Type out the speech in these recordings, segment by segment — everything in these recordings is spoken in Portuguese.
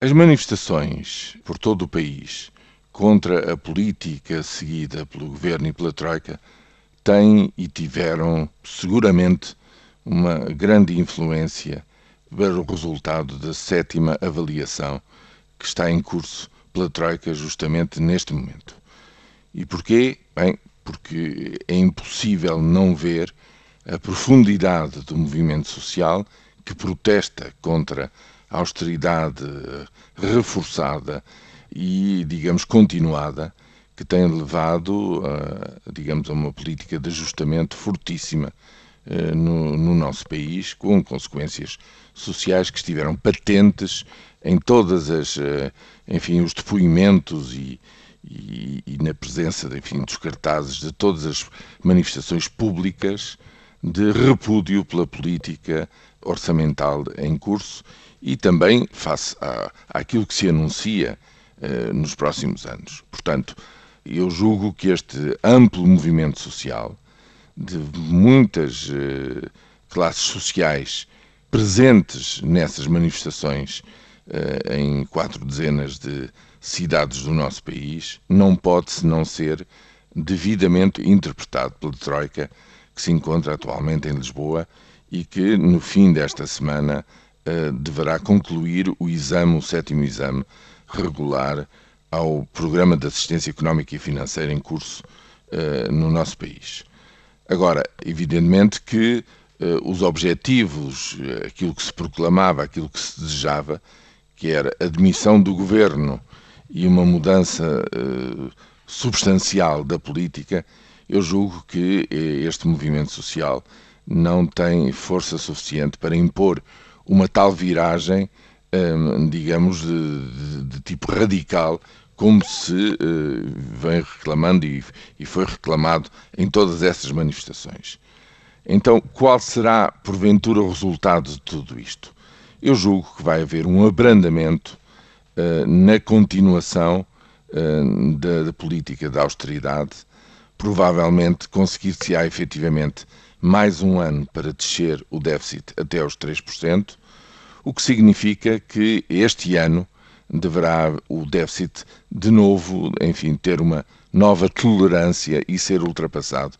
As manifestações por todo o país contra a política seguida pelo governo e pela Troika têm e tiveram seguramente uma grande influência para o resultado da sétima avaliação que está em curso pela Troika justamente neste momento. E porquê? Bem, porque é impossível não ver a profundidade do movimento social que protesta contra a austeridade reforçada e, digamos, continuada, que tem levado, a, digamos, a uma política de ajustamento fortíssima eh, no, no, nosso país, com consequências sociais que estiveram patentes em todas as, eh, enfim, os depoimentos e, e, e na presença, enfim, dos cartazes de todas as manifestações públicas de repúdio pela política orçamental em curso e também face à, àquilo que se anuncia eh, nos próximos anos. Portanto, eu julgo que este amplo movimento social de muitas eh, classes sociais presentes nessas manifestações eh, em quatro dezenas de cidades do nosso país não pode senão ser devidamente interpretado pela Troika que se encontra atualmente em Lisboa e que no fim desta semana uh, deverá concluir o exame, o sétimo exame regular ao Programa de Assistência Económica e Financeira em curso uh, no nosso país. Agora, evidentemente que uh, os objetivos, aquilo que se proclamava, aquilo que se desejava, que era a demissão do governo e uma mudança substancial da política, eu julgo que este movimento social não tem força suficiente para impor uma tal viragem, hum, digamos, de, de, de, tipo radical, como se uh, vem reclamando e, e foi reclamado em todas essas manifestações. Então, qual será, porventura, o resultado de tudo isto? Eu julgo que vai haver um abrandamento uh, na continuação da, da, política da austeridade provavelmente conseguir-se-á efetivamente mais um ano para descer o déficit até aos 3%, o que significa que este ano deverá o déficit de novo, enfim, ter uma nova tolerância e ser ultrapassado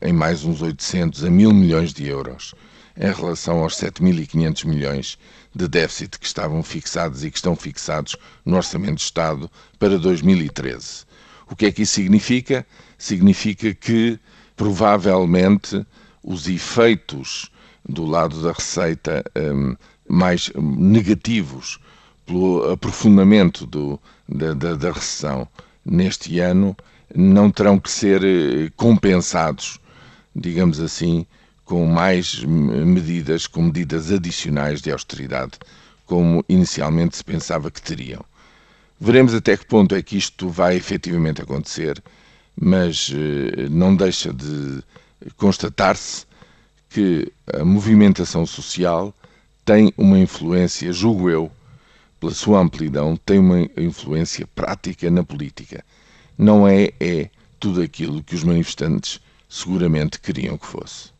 em mais uns 800 a 1000 milhões de euros em relação aos 7.500 milhões de déficit que estavam fixados e que estão fixados no Orçamento de Estado para 2013. O que é que isso significa? Significa que provavelmente os efeitos do lado da receita um, mais negativos pelo aprofundamento do, da, da, da recessão neste ano não terão que ser eh, compensados, digamos assim, com mais medidas, com medidas adicionais de austeridade, como inicialmente se pensava que teriam. Veremos até que ponto é que isto vai efetivamente acontecer, mas eh, não deixa de constatar-se que a movimentação social tem uma influência, julgo eu, pela sua amplidão, tem uma influência prática na política. Não é, é tudo aquilo que os manifestantes seguramente queriam que fosse.